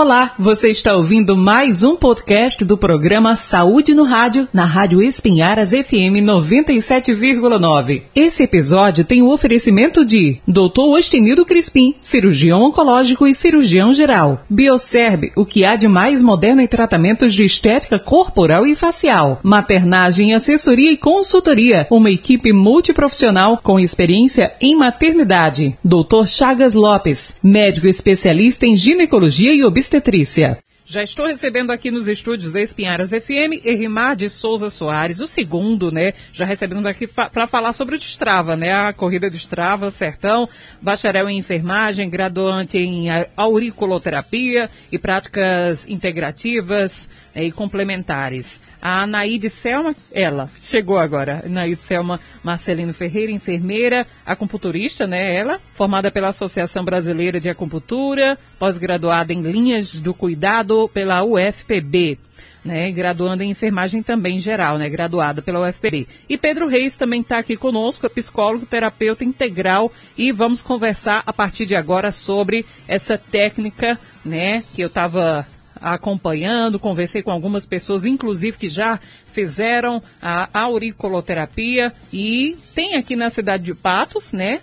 Olá, você está ouvindo mais um podcast do programa Saúde no Rádio, na Rádio Espinharas FM 97,9. Esse episódio tem o oferecimento de Dr. Ostenido Crispim, cirurgião oncológico e cirurgião geral. Bioserb, o que há de mais moderno em tratamentos de estética corporal e facial. Maternagem, assessoria e consultoria, uma equipe multiprofissional com experiência em maternidade. Dr. Chagas Lopes, médico especialista em ginecologia e obstetrícia obstetrícia. Já estou recebendo aqui nos estúdios da Espinharas FM, Erimar de Souza Soares, o segundo, né? Já recebendo aqui para falar sobre o Destrava, né? A corrida de Destrava, Sertão, bacharel em enfermagem, graduante em auriculoterapia e práticas integrativas e complementares. A Anaíde Selma, ela, chegou agora. Anaíde Selma Marcelino Ferreira, enfermeira, acupunturista, né? Ela, formada pela Associação Brasileira de Acupuntura, pós-graduada em linhas do cuidado pela UFPB. Né, graduando em enfermagem também geral, né, graduada pela UFPB. E Pedro Reis também está aqui conosco, é psicólogo, terapeuta integral, e vamos conversar a partir de agora sobre essa técnica, né, que eu estava acompanhando, conversei com algumas pessoas, inclusive que já fizeram a auriculoterapia e tem aqui na cidade de Patos, né?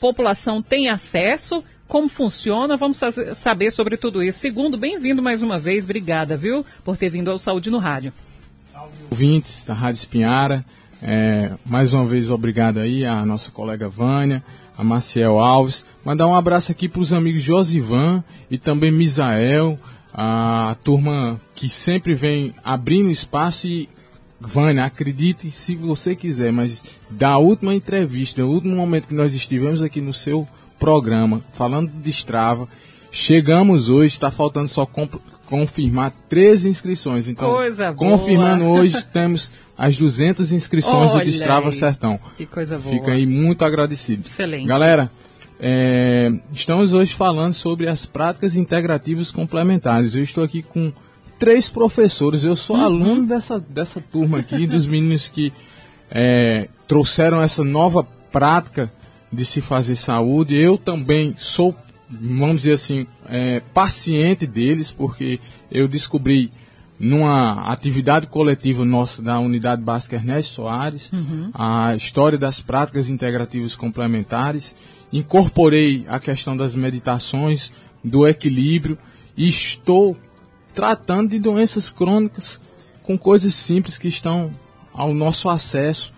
População tem acesso. Como funciona? Vamos saber sobre tudo isso. Segundo, bem-vindo mais uma vez. Obrigada, viu, por ter vindo ao Saúde no Rádio. Ouvintes da Rádio Espinhara, é, mais uma vez obrigado aí à nossa colega Vânia, a Maciel Alves. Mandar um abraço aqui para os amigos Josivan e também Misael, a turma que sempre vem abrindo espaço e Vânia, acredite se você quiser, mas da última entrevista, no último momento que nós estivemos aqui no seu programa, falando de Strava, chegamos hoje, está faltando só confirmar 13 inscrições. Então, coisa confirmando boa. hoje, temos as 200 inscrições Olha do Strava Sertão. Que coisa boa. Fica aí muito agradecido. Excelente. Galera, é, estamos hoje falando sobre as práticas integrativas complementares. Eu estou aqui com três professores. Eu sou uhum. aluno dessa, dessa turma aqui, dos meninos que é, trouxeram essa nova prática de se fazer saúde. Eu também sou, vamos dizer assim, é, paciente deles, porque eu descobri numa atividade coletiva nossa da Unidade Básica Ernesto Soares uhum. a história das práticas integrativas complementares incorporei a questão das meditações, do equilíbrio e estou tratando de doenças crônicas com coisas simples que estão ao nosso acesso,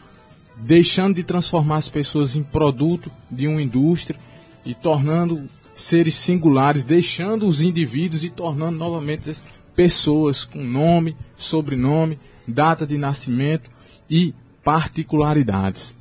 deixando de transformar as pessoas em produto de uma indústria e tornando seres singulares, deixando os indivíduos e tornando novamente pessoas com nome, sobrenome, data de nascimento e particularidades.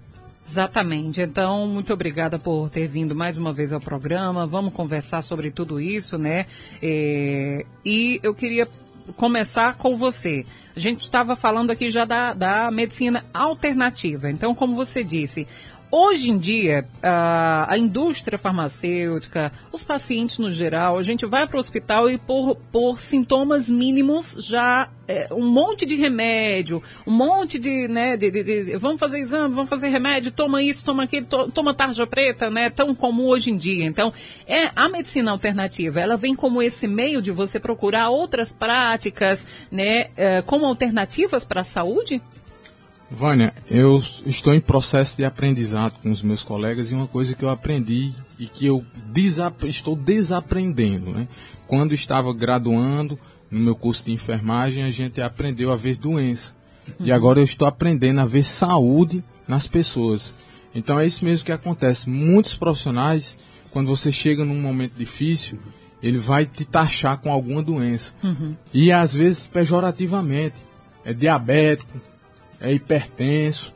Exatamente. Então, muito obrigada por ter vindo mais uma vez ao programa. Vamos conversar sobre tudo isso, né? É, e eu queria começar com você. A gente estava falando aqui já da, da medicina alternativa. Então, como você disse, Hoje em dia, a, a, indústria farmacêutica, os pacientes no geral, a gente vai para o hospital e por, por sintomas mínimos já é, um monte de remédio, um monte de, né, de, de, de, vamos fazer exame, vamos fazer remédio, toma isso, toma aquilo, to, toma tarja preta, né, tão comum hoje em dia. Então, é a medicina alternativa, ela vem como esse meio de você procurar outras práticas, né, é, como alternativas para a saúde? Vânia, eu estou em processo de aprendizado com os meus colegas e uma coisa que eu aprendi e que eu desap estou desaprendendo. Né? Quando estava graduando no meu curso de enfermagem, a gente aprendeu a ver doença. Uhum. E agora eu estou aprendendo a ver saúde nas pessoas. Então é isso mesmo que acontece. Muitos profissionais, quando você chega num momento difícil, ele vai te taxar com alguma doença. Uhum. E às vezes pejorativamente. É diabético, é hipertenso,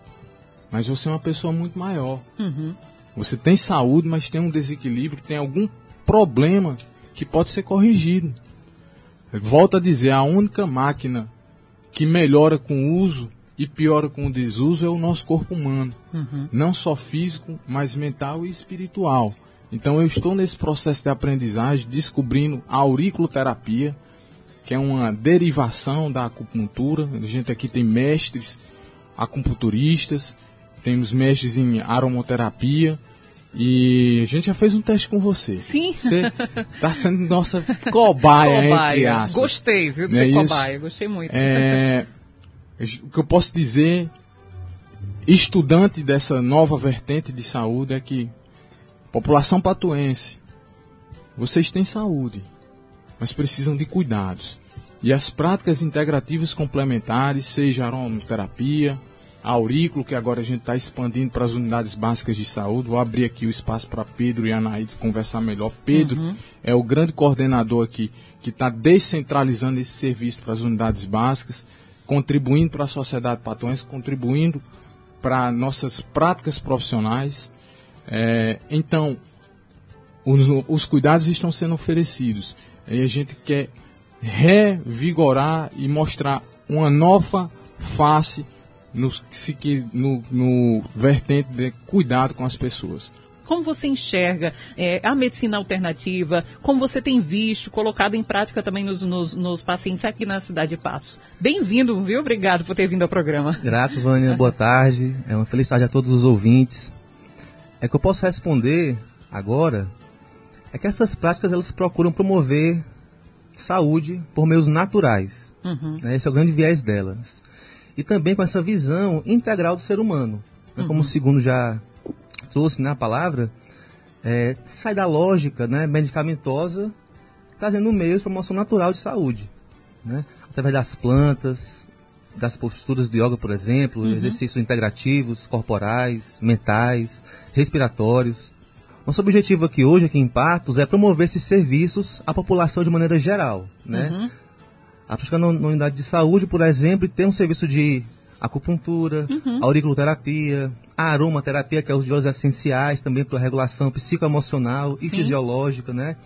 mas você é uma pessoa muito maior. Uhum. Você tem saúde, mas tem um desequilíbrio, tem algum problema que pode ser corrigido. Volto a dizer, a única máquina que melhora com o uso e piora com o desuso é o nosso corpo humano. Uhum. Não só físico, mas mental e espiritual. Então eu estou nesse processo de aprendizagem, descobrindo a auriculoterapia, que é uma derivação da acupuntura. A gente aqui tem mestres acupunturistas, temos mestres em aromoterapia E a gente já fez um teste com você. Sim. Você tá sendo nossa cobaia, entre aspas. Gostei, viu, de Não é ser isso? cobaia. Gostei muito. É, o que eu posso dizer, estudante dessa nova vertente de saúde, é que população patuense, vocês têm saúde, mas precisam de cuidados. E as práticas integrativas complementares, seja a aromaterapia, aurículo, que agora a gente está expandindo para as unidades básicas de saúde. Vou abrir aqui o espaço para Pedro e a Anaídes conversar melhor. Pedro é o grande coordenador aqui que está descentralizando esse serviço para as unidades básicas, contribuindo para a sociedade patuense, contribuindo para nossas práticas profissionais. É, então, os, os cuidados estão sendo oferecidos. E a gente quer revigorar e mostrar uma nova face no, se que- no, no vertente de cuidado com as pessoas. Como você enxerga é, a medicina alternativa? Como você tem visto, colocado em prática também nos, nos- nos pacientes aqui na cidade de Patos? Bem-vindo, viu? Obrigado por ter vindo ao programa. Grato, Vânia. Boa tarde. É uma felicidade a todos os ouvintes. É que eu posso responder agora é que essas práticas elas procuram promover saúde por meios naturais. Uhum. né? Esse é o grande viés delas. E também com essa visão integral do ser humano. né? Como o segundo já trouxe na palavra, é, sai da lógica né, medicamentosa, trazendo meios de promoção natural de saúde. Né? Através das plantas, das posturas de yoga, por exemplo, exercícios integrativos, corporais, mentais, respiratórios. Nosso objetivo aqui hoje, aqui em Patos, é promover esses serviços à população de maneira geral. Né? Uhum. A prática na na unidade de saúde, por exemplo, tem um serviço de acupuntura, auriculoterapia, a aromaterapia, que é os de óleos essenciais, também para regulação psicoemocional e Sim. fisiológica, né?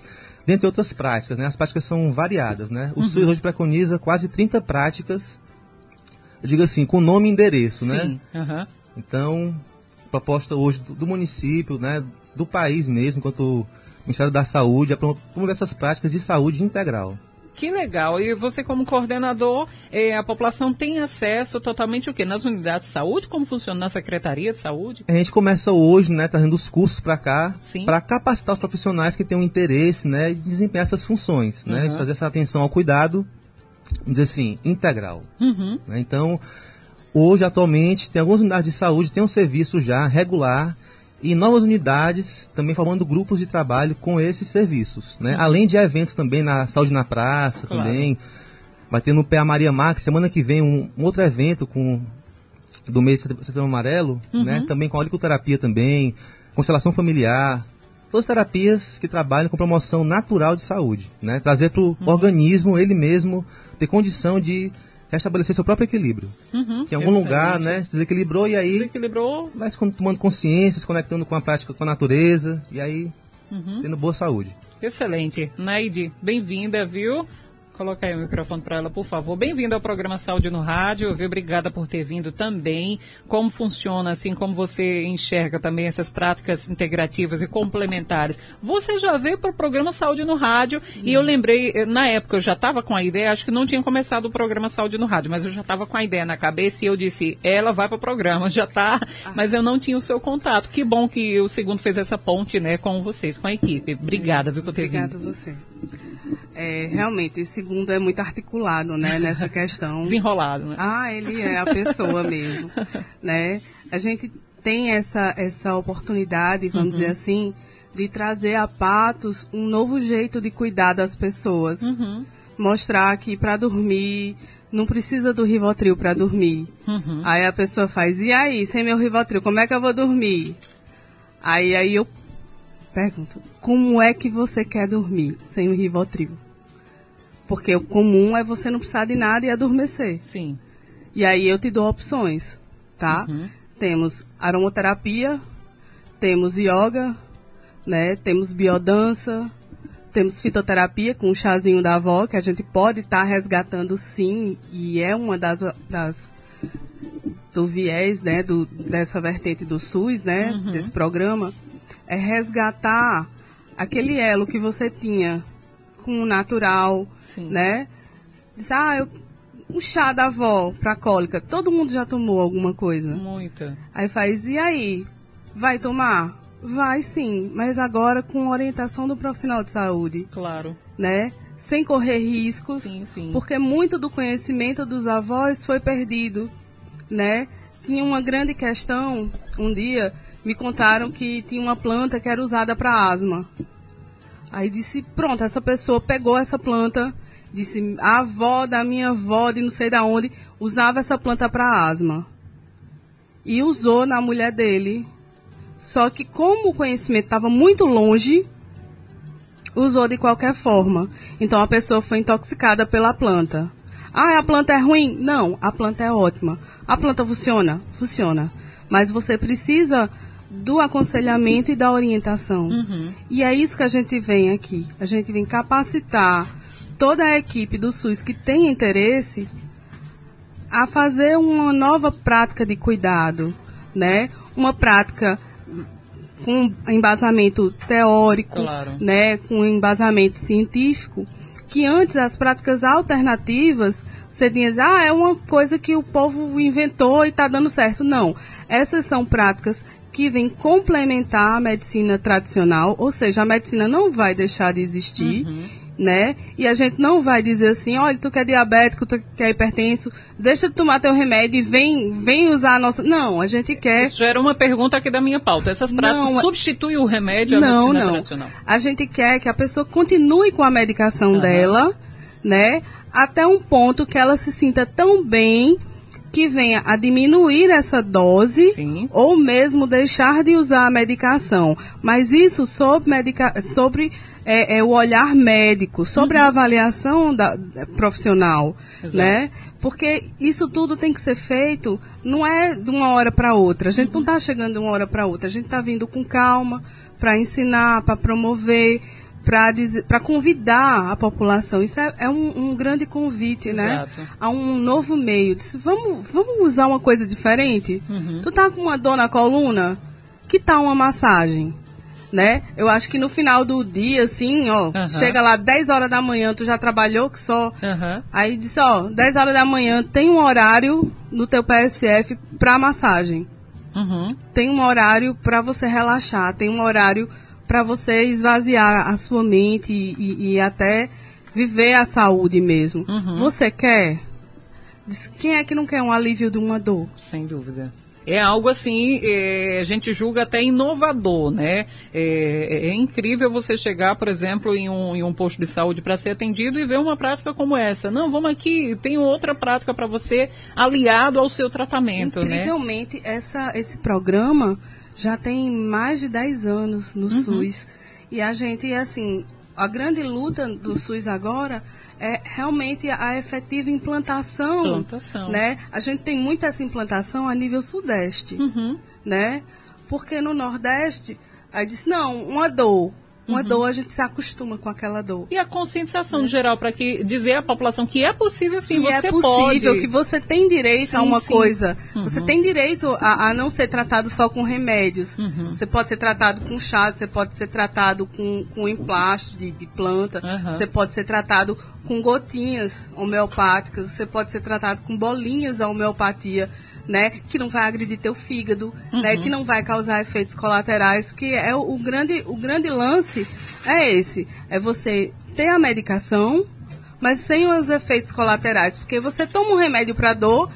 Dentre outras práticas, né? As práticas são variadas, né? O SUS hoje preconiza quase 30 práticas, eu digo assim, com nome e endereço, né? Sim. aham. Então, proposta hoje do, do município, né, do país mesmo, enquanto Ministério da Saúde, pro- promover essas práticas de saúde integral. Que legal. E você, como coordenador, eh, a população tem acesso totalmente o quê? Nas unidades de saúde? Como funciona na Secretaria de Saúde? A gente começa hoje, né, trazendo os cursos para cá, para capacitar os profissionais que têm um interesse, né, de desempenhar essas funções, né, Uhum. de fazer essa atenção ao cuidado, vamos dizer assim, integral. Uhum. né? Então, hoje, atualmente, tem algumas unidades de saúde, tem um serviço já regular e novas unidades também formando grupos de trabalho com esses serviços, né? Além de eventos também na Saúde na Praça, Claro. também. Vai ter no Pé a Maria Marques, semana que vem, um, um outro evento com do mês de setembro amarelo, né? Também com auriculoterapia também, constelação familiar, todas terapias que trabalham com promoção natural de saúde, né? Trazer para o organismo ele mesmo ter condição de restabelecer seu próprio equilíbrio. Uhum. Que em algum lugar, né, se desequilibrou e aí Desequilibrou. con- tomando consciência, se conectando com a prática, com a natureza e aí Uhum. tendo boa saúde. Excelente. Naide, bem-vinda, viu? Coloca aí o microfone para ela, por favor. Bem-vinda ao programa Saúde no Rádio, viu? Obrigada por ter vindo também. Como funciona, assim, como você enxerga também essas práticas integrativas e complementares. Você já veio para o programa Saúde no Rádio e eu lembrei, eh, na época eu já estava com a ideia, acho que não tinha começado o programa Saúde no Rádio, mas eu já estava com a ideia na cabeça e eu disse, ela vai para o programa, já tá, mas eu não tinha o seu contato. Que bom que o segundo fez essa ponte, né, com vocês, com a equipe. Obrigada, viu, por ter Obrigada vindo. a você. É, realmente, esse segundo é muito articulado, né, nessa questão. Desenrolado, né? Ah, ele é a pessoa mesmo, né? A gente tem essa, essa oportunidade, vamos dizer assim, de trazer a Patos um novo jeito de cuidar das pessoas. Uhum. Mostrar que para dormir não precisa do Rivotril para dormir. Uhum. Aí a pessoa faz, e aí, sem meu Rivotril, como é que eu vou dormir? Aí, aí eu pergunto, como é que você quer dormir sem o Rivotril? Porque o comum é você não precisar de nada e adormecer. Sim. E aí eu te dou opções, tá? Uhum. Temos aromaterapia, temos yoga, né? Temos biodança, temos fitoterapia com o chazinho da avó, que a gente pode estar resgatando sim, e é uma das, das do viés, né, do, dessa vertente do SUS, né, Uhum. desse programa, é resgatar aquele elo que você tinha com o natural, Sim. né? Diz, ah, eu, um chá da avó pra cólica, todo mundo já tomou alguma coisa. Muita. Aí faz, e aí? Vai tomar? Vai sim, mas agora com orientação do profissional de saúde, Claro. né? Sem correr riscos, Sim, sim. porque muito do conhecimento dos avós foi perdido, né? Tinha uma grande questão, um dia me contaram que tinha uma planta que era usada para asma. Aí disse, pronto, essa pessoa pegou essa planta, disse, a avó da minha avó de não sei da onde usava essa planta para asma. E usou na mulher dele. Só que como o conhecimento estava muito longe, usou de qualquer forma. Então a pessoa foi intoxicada pela planta. Ah, a planta é ruim? Não, a planta é ótima. A planta funciona? Funciona. Mas você precisa do aconselhamento e da orientação. Uhum. E é isso que a gente vem aqui. A gente vem capacitar toda a equipe do SUS que tem interesse a fazer uma nova prática de cuidado, né? Uma prática com embasamento teórico, Claro. né, com embasamento científico, que antes as práticas alternativas você dizia, ah, é uma coisa que o povo inventou e está dando certo. Não, essas são práticas que vêm complementar a medicina tradicional, ou seja, a medicina não vai deixar de existir, né? E a gente não vai dizer assim, olha, tu que é diabético, tu que é hipertenso, deixa de tomar teu remédio e vem, vem usar a nossa... Não, a gente quer... Isso era uma pergunta aqui da minha pauta. Essas práticas Não, substituem o remédio à não, medicina não. tradicional? A gente quer que a pessoa continue com a medicação Aham. dela, né? Até um ponto que ela se sinta tão bem que venha a diminuir essa dose Sim. ou mesmo deixar de usar a medicação. Mas isso sobre, medica sobre é, é, o olhar médico, sobre a avaliação da, da- profissional, Exato. né? Porque isso tudo tem que ser feito, não é de uma hora para outra. A gente não está chegando de uma hora para outra. A gente está vindo com calma para ensinar, para promover, para convidar a população. Isso é, é um, um grande convite, né? Exato. A um novo meio. Disse, vamos, vamos usar uma coisa diferente? Uhum. Tu tá com uma dor na coluna? Que tal uma massagem? Né? Eu acho que no final do dia, assim, ó, Aham. chega lá 10 horas da manhã, tu já trabalhou que só. Aham. Aí disse, ó, 10 horas da manhã tem um horário no teu PSF pra massagem. Uhum. Tem um horário pra você relaxar, tem um horário pra você esvaziar a sua mente e, e- até viver a saúde mesmo. Uhum. Você quer? Quem é que não quer um alívio de uma dor? Sem dúvida. É algo assim, é, a gente julga até inovador, né? É, é incrível você chegar, por exemplo, em um, em um posto de saúde para ser atendido e ver uma prática como essa. Não, vamos aqui, tem outra prática para você aliado ao seu tratamento, né? Incrivelmente, esse programa já tem mais de 10 anos no Uhum. SUS. E a gente, assim, a grande luta do SUS agora é realmente a efetiva implantação. Implantação. Né? A gente tem muita essa implantação a nível sudeste, Uhum. né? Porque no Nordeste, aí disse, não, uma dor. Uma Uhum. dor, a gente se acostuma com aquela dor. E a conscientização geral para que dizer à população que é possível sim, que você é possível, pode. que você tem direito a Sim, uma sim. coisa. Uhum. Você tem direito a, a não ser tratado só com remédios. Uhum. Você pode ser tratado com chá, você pode ser tratado com, com emplasto de, de planta, Uhum. você pode ser tratado com gotinhas homeopáticas, você pode ser tratado com bolinhas da homeopatia. Né, que não vai agredir teu fígado, né, Uhum. que não vai causar efeitos colaterais, que é o, o grande, o grande lance é esse, é você ter a medicação, mas sem os efeitos colaterais, porque você toma um remédio para dor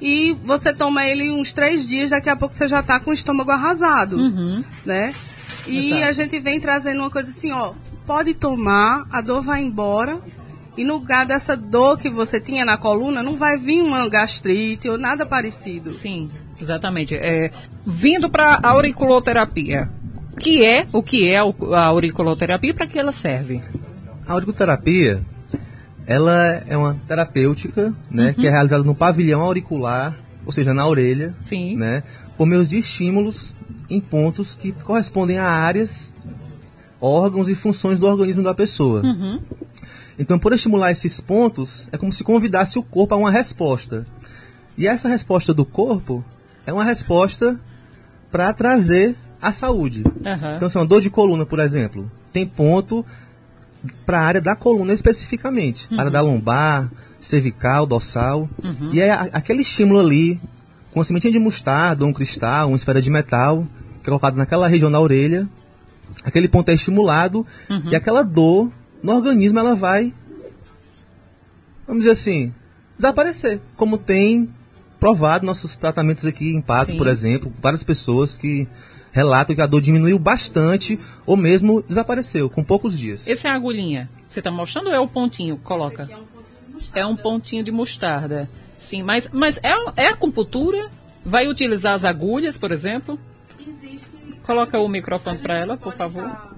e você toma ele uns três dias, daqui a pouco você já está com o estômago arrasado, Uhum. né? E Exato. a gente vem trazendo uma coisa assim, ó, pode tomar, a dor vai embora e no lugar dessa dor que você tinha na coluna, não vai vir uma gastrite ou nada parecido. Sim, exatamente. É, vindo para a auriculoterapia, que é o que é a auriculoterapia e para que ela serve? A auriculoterapia, ela é uma terapêutica, né, que é realizada no pavilhão auricular, ou seja, na orelha, Sim. né, por meio de estímulos em pontos que correspondem a áreas, órgãos e funções do organismo da pessoa. Uhum. Então, por estimular esses pontos, é como se convidasse o corpo a uma resposta. E essa resposta do corpo é uma resposta para trazer a saúde. Aham. Então, assim, uma dor de coluna, por exemplo, tem ponto para a área da coluna especificamente. Área da lombar, cervical, dorsal. E é aquele estímulo ali, com uma sementinha de mostarda, um cristal, uma esfera de metal, que é colocado naquela região da orelha, aquele ponto é estimulado Uhum. e aquela dor no organismo ela vai, vamos dizer assim, desaparecer. Como tem provado nossos tratamentos aqui em Patos, Sim. por exemplo, várias pessoas que relatam que a dor diminuiu bastante ou mesmo desapareceu com poucos dias. Essa é a agulhinha. Você está mostrando ou é o pontinho? Coloca. É um pontinho de mostarda. Sim, mas, mas é, é acupuntura? Vai utilizar as agulhas, por exemplo? Existe. Coloca o microfone para ela, por favor. tá-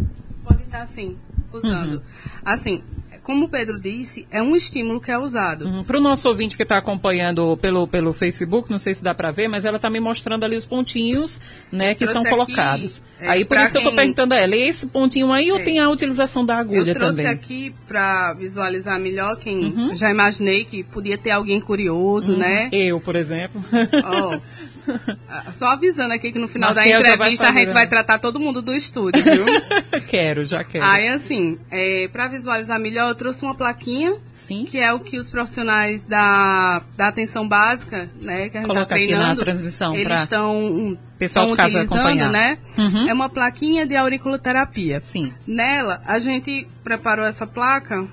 pode estar assim, usando. Uhum. Assim, como o Pedro disse, é um estímulo que é usado. Para o nosso ouvinte que está acompanhando pelo, pelo Facebook, não sei se dá para ver, mas ela está me mostrando ali os pontinhos né, que são aqui, colocados. é, aí por isso que eu estou quem- perguntando a ela, esse pontinho aí ou É. tem a utilização da agulha Eu trouxe também? aqui para visualizar melhor quem Uhum. já imaginei que podia ter alguém curioso, né? Eu, por exemplo. Ah, só avisando aqui que no final da Marcel entrevista a gente né? vai tratar todo mundo do estúdio, viu? quero, já quero. Aí, assim, é, para visualizar melhor, eu trouxe uma plaquinha, Sim. que é o que os profissionais da, da atenção básica, né, que a gente Coloca tá aqui na treinando, transmissão eles pra estão pessoal de casa acompanhar. né? Uhum. É uma plaquinha de auriculoterapia. Sim. Nela, a gente preparou essa placa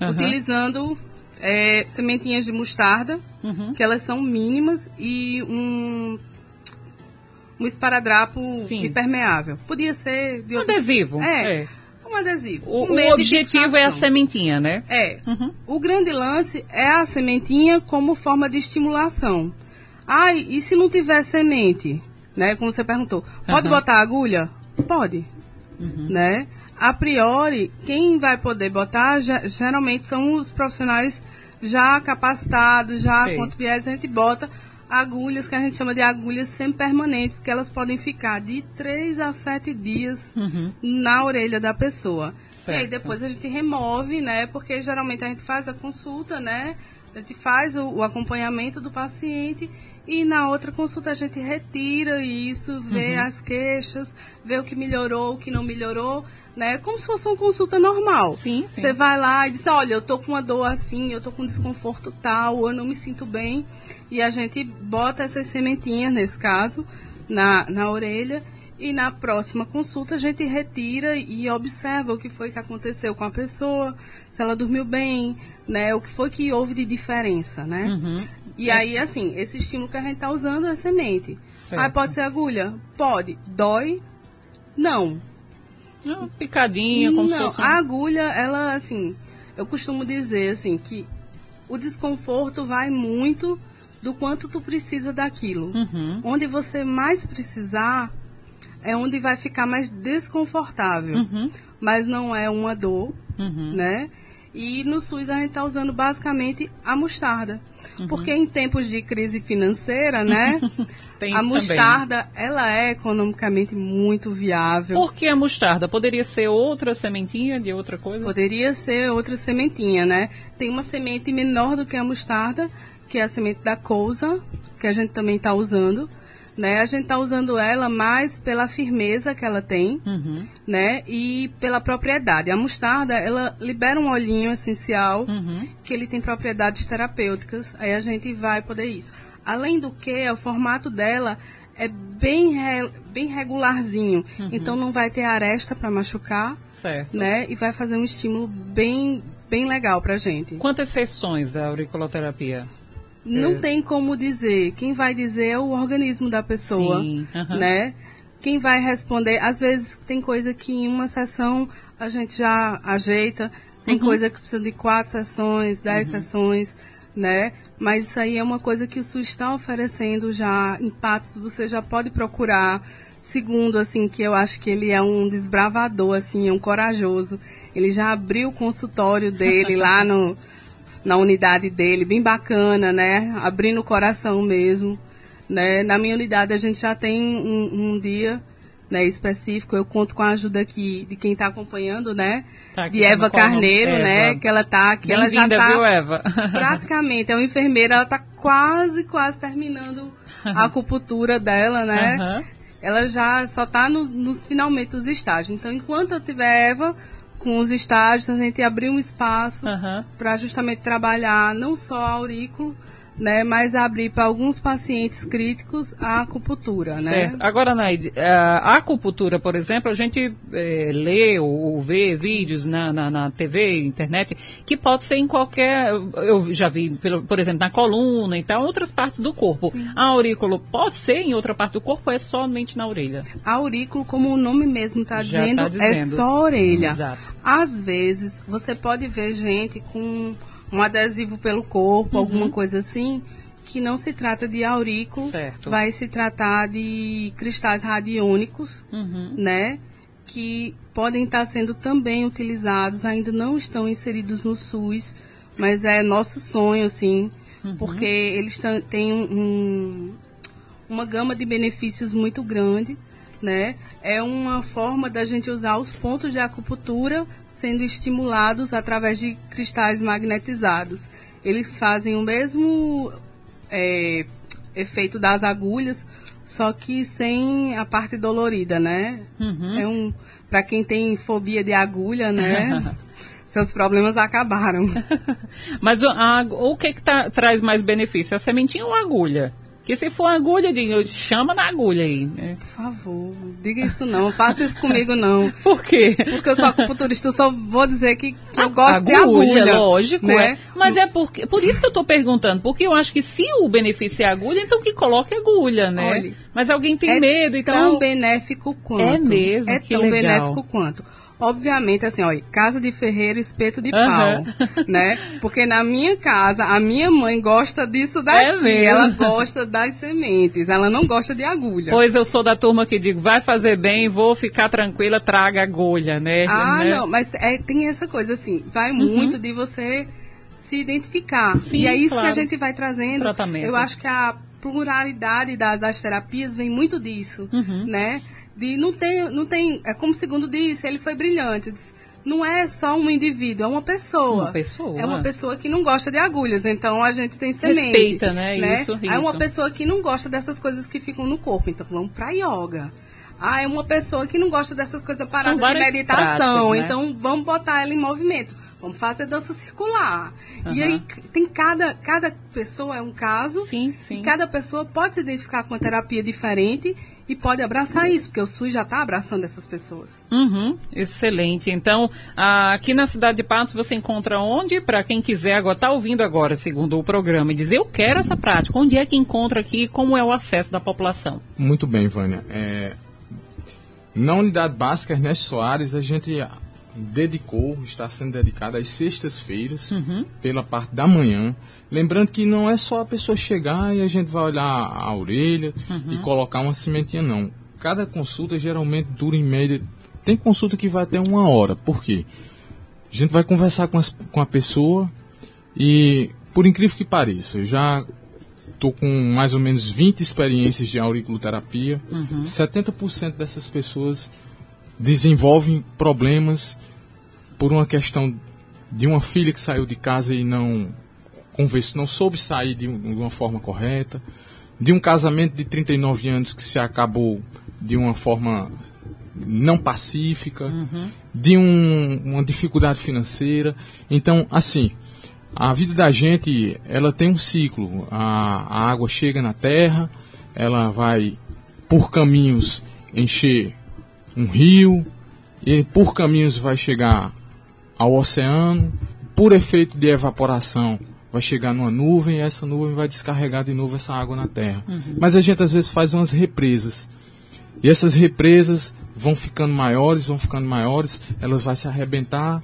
Aham. utilizando é, sementinhas de mostarda, Uhum. que elas são mínimas, e um, um esparadrapo Sim. impermeável. Podia ser de Um outros- adesivo. É, é. um adesivo. O, um o objetivo é a sementinha, né? É. Uhum. O grande lance é a sementinha como forma de estimulação. Ai, e se não tiver semente? Né? Como você perguntou. Pode Aham. botar agulha? Pode. Uhum. Né? A priori, quem vai poder botar ge- geralmente são os profissionais já capacitados, já Sei. quanto viés a gente bota agulhas que a gente chama de agulhas semi-permanentes, que elas podem ficar de 3 a 7 dias Uhum. na orelha da pessoa. E aí Certo. depois a gente remove, né? Porque geralmente a gente faz a consulta, né? A gente faz o, o acompanhamento do paciente e na outra consulta a gente retira isso, vê Uhum. as queixas, vê o que melhorou, o que não melhorou, né? Como se fosse uma consulta normal. Sim, sim. Você vai lá e diz, olha, eu tô com uma dor assim, eu tô com um desconforto tal, eu não me sinto bem. E a gente bota essas sementinhas, nesse caso, na, na orelha. E na próxima consulta a gente retira e observa o que foi que aconteceu com a pessoa, se ela dormiu bem, né? O que foi que houve de diferença, né? Uhum. E aí, assim, esse estímulo que a gente tá usando é semente. Certo. Ah, pode ser agulha? Pode. Dói? Não. Uma picadinha, como se Não, fosse um... a agulha, ela, assim, eu costumo dizer, assim, que o desconforto vai muito do quanto tu precisa daquilo. Uhum. Onde você mais precisar é onde vai ficar mais desconfortável. Uhum. Mas não é uma dor, Uhum. né? E no SUS a gente está usando basicamente a mostarda. Uhum. Porque em tempos de crise financeira, né? A mostarda, ela é economicamente muito viável. Por que a mostarda? Poderia ser outra sementinha de outra coisa? Poderia ser outra sementinha, né? Tem uma semente menor do que a mostarda, que é a semente da cousa, que a gente também está usando. Né? A gente está usando ela mais pela firmeza que ela tem, Uhum. né? E pela propriedade. A mostarda, ela libera um olhinho essencial, Uhum. que ele tem propriedades terapêuticas. Aí a gente vai poder isso. Além do que, o formato dela é bem, re- bem regularzinho. Então não vai ter aresta para machucar Certo. né? E vai fazer um estímulo bem, bem legal pra gente. Quantas sessões da auriculoterapia? Não É. tem como dizer. Quem vai dizer é o organismo da pessoa, Sim, aham. né? Quem vai responder, às vezes tem coisa que em uma sessão a gente já ajeita, tem Uhum. coisa que precisa de quatro sessões, dez sessões, né? Mas isso aí é uma coisa que o SUS está oferecendo já em Patos, você já pode procurar. Segundo, assim, que eu acho que ele é um desbravador, assim, é um corajoso. Ele já abriu o consultório dele lá no, na unidade dele, bem bacana, né? Abrindo o coração mesmo, né? Na minha unidade a gente já tem um, um dia, né, específico. Eu conto com a ajuda aqui de quem está acompanhando, né? Tá aqui, de Eva? Carneiro, né? Eva. Que ela tá, que ela já tá viu, Eva? praticamente, é uma enfermeira, ela tá quase, quase terminando a acupuntura dela, né? Aham. ela já só está nos finalmente dos estágios. Então, enquanto eu tiver Eva com os estágios, a gente abrir um espaço Aham. para justamente trabalhar não só aurículo, né, mas abrir para alguns pacientes críticos a acupuntura, né? Certo. Agora, Naide, a acupuntura, por exemplo, a gente é, lê ou, vê vídeos na, na, na, TV, internet, que pode ser em qualquer, eu já vi, por exemplo, na coluna e tal, outras partes do corpo. A aurículo pode ser em outra parte do corpo ou é somente na orelha? A aurículo, como o nome mesmo está dizendo, tá dizendo, é só a orelha. Exato. Às vezes, você pode ver gente com um adesivo pelo corpo, uhum. alguma coisa assim, que não se trata de aurículo, certo. vai se tratar de cristais radiônicos, uhum. né? Que podem estar sendo também utilizados, ainda não estão inseridos no SUS, mas é nosso sonho, assim, uhum. porque eles têm um, uma gama de benefícios muito grande, né? É uma forma da gente usar os pontos de acupuntura sendo estimulados através de cristais magnetizados. Eles fazem o mesmo é, efeito das agulhas, só que sem a parte dolorida, né? Uhum. É um para quem tem fobia de agulha, né? seus problemas acabaram. Mas a, o que, que tá, traz mais benefício? A sementinha ou a agulha? Que se for agulha, diga, chama na agulha aí. Né? Por favor, diga isso não, faça isso comigo não. Por quê? Porque eu sou acupunturista, eu só vou dizer que, que eu gosto agulha, de agulha. lógico, né? é. Mas é por, por isso que eu estou perguntando, porque eu acho que se o benefício é agulha, então que coloque agulha, né? Olha, Mas alguém tem é medo e tal. É tão benéfico quanto. É mesmo, É tão legal. benéfico quanto. Obviamente, assim, olha, casa de ferreiro, espeto de pau, né? Porque na minha casa, a minha mãe gosta disso daqui. É ela gosta das sementes, ela não gosta de agulha. Pois eu sou da turma que digo, vai fazer bem, vou ficar tranquila, traga agulha, né? Ah, né? não, mas é, tem essa coisa, assim, vai uhum. muito de você se identificar. Sim, e é isso claro. que a gente vai trazendo. Tratamento. Eu acho que a pluralidade da, das terapias vem muito disso, uhum. né? De não tem, não tem, é como o segundo disse, ele foi brilhante. não é só um indivíduo, é uma pessoa. Uma pessoa. É uma pessoa que não gosta de agulhas, então a gente tem semente. Respeita, né? né? Isso, isso. É uma pessoa que não gosta dessas coisas que ficam no corpo, então vamos para yoga. Ah, é uma pessoa que não gosta dessas coisas paradas de meditação, práticas, né? então vamos botar ela em movimento. Vamos fazer dança circular. Uhum. E aí tem cada, cada pessoa é um caso. Sim, sim. E cada pessoa pode se identificar com uma terapia diferente e pode abraçar isso, porque o SUS já está abraçando essas pessoas. Uhum, excelente. Então, aqui na cidade de Patos você encontra onde? Para quem quiser agora, está ouvindo agora, segundo o programa, e dizer eu quero essa prática. Onde é que encontra aqui? Como é o acesso da população? Muito bem, Vânia. É, na unidade básica Ernesto Soares, a gente dedicou, está sendo dedicado às sextas-feiras, uhum. pela parte da manhã. Lembrando que não é só a pessoa chegar e a gente vai olhar a orelha uhum. e colocar uma cimentinha, não. Cada consulta geralmente dura em média. Tem consulta que vai até uma hora. Por quê? A gente vai conversar com, as, com a pessoa e, por incrível que pareça, eu já estou com mais ou menos 20 experiências de auriculoterapia. Uhum. 70% dessas pessoas desenvolvem problemas por uma questão de uma filha que saiu de casa e não conversou, não soube sair de, uma forma correta, de um casamento de 39 anos que se acabou de uma forma não pacífica, uhum. de um, uma dificuldade financeira. Então, assim, a vida da gente, ela tem um ciclo. A, a água chega na terra, ela vai por caminhos encher um rio, e por caminhos vai chegar ao oceano, por efeito de evaporação vai chegar numa nuvem e essa nuvem vai descarregar de novo essa água na terra. Uhum. Mas a gente às vezes faz umas represas. E essas represas vão ficando maiores, vão ficando maiores, elas vão se arrebentar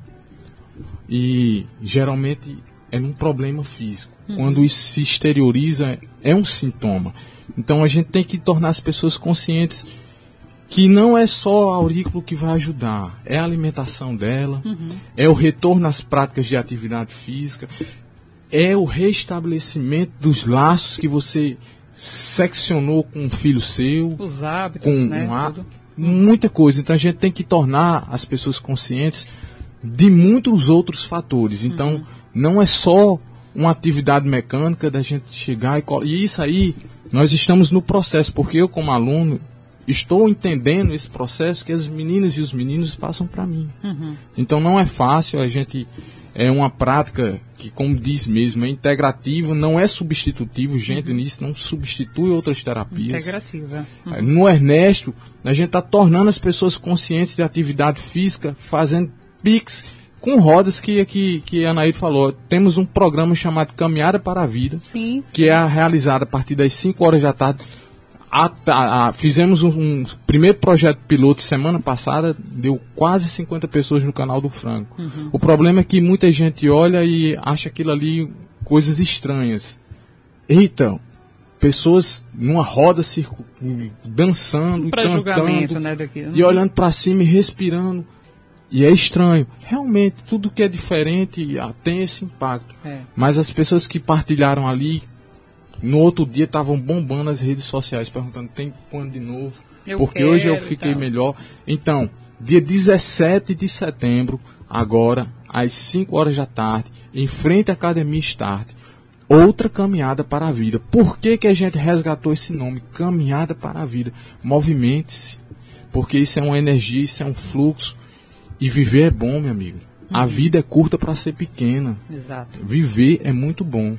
e geralmente é um problema físico. Uhum. Quando isso se exterioriza, é um sintoma. Então a gente tem que tornar as pessoas conscientes que não é só a aurículo que vai ajudar, é a alimentação dela, uhum. é o retorno às práticas de atividade física, é o restabelecimento dos laços que você seccionou com um filho seu, os hábitos, com né, um hábito, muita coisa. Então a gente tem que tornar as pessoas conscientes de muitos outros fatores. Então uhum. não é só uma atividade mecânica da gente chegar e, e isso aí nós estamos no processo, porque eu como aluno estou entendendo esse processo que as meninas e os meninos passam para mim. Uhum. Então não é fácil a gente é uma prática que, como diz mesmo, é integrativa, não é substitutivo, gente, nisso não substitui outras terapias. Integrativa. É, No Ernesto, a gente está tornando as pessoas conscientes de atividade física, fazendo PIX com rodas que, que, que a Anaíde falou. Temos um programa chamado Caminhada para a Vida, Sim. que é realizado a partir das 5 horas da tarde. A- a- a- fizemos um, um primeiro projeto piloto semana passada, deu quase 50 pessoas no canal do Franco. O problema é que muita gente olha e acha aquilo ali coisas estranhas. Então, pessoas numa roda circu- dançando, Para cantando, né, e olhando para cima e respirando. E é estranho. Realmente, tudo que é diferente ah, tem esse impacto. É. Mas as pessoas que partilharam ali, no outro dia estavam bombando nas redes sociais, perguntando: tem quando de novo? Eu Porque hoje eu quero fiquei tal. melhor. Então, dia 17 de setembro, agora, às 5 horas da tarde, em frente à Academia Start, outra caminhada para a vida. Por que, que a gente resgatou esse nome? Caminhada para a vida. Movimente-se. Porque isso é uma energia, isso é um fluxo. E viver é bom, meu amigo. A vida é curta para ser pequena. Exato. Viver é muito bom.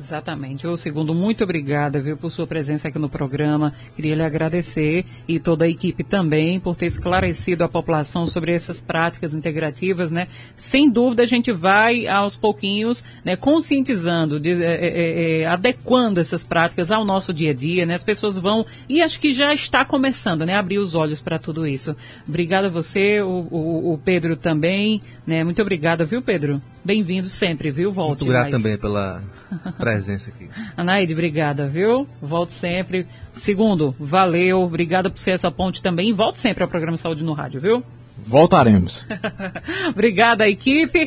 Exatamente. Ô, segundo, muito obrigada, viu, por sua presença aqui no programa. Queria lhe agradecer e toda a equipe também por ter esclarecido a população sobre essas práticas integrativas, né? Sem dúvida a gente vai aos pouquinhos, né, conscientizando, de- é, é, é, adequando essas práticas ao nosso dia a dia, né? As pessoas vão e acho que já está começando, né, abrir os olhos para tudo isso. Obrigada a você, o, o- o Pedro também, né? Muito obrigada, viu, Pedro? Bem-vindo sempre, viu? Volte Muito grato mais. também pela presença aqui. Anaíde, obrigada, viu? Volte sempre. Segundo, valeu, obrigada por ser essa ponte também. E volte sempre ao programa Saúde no Rádio, viu? Voltaremos. obrigada, equipe.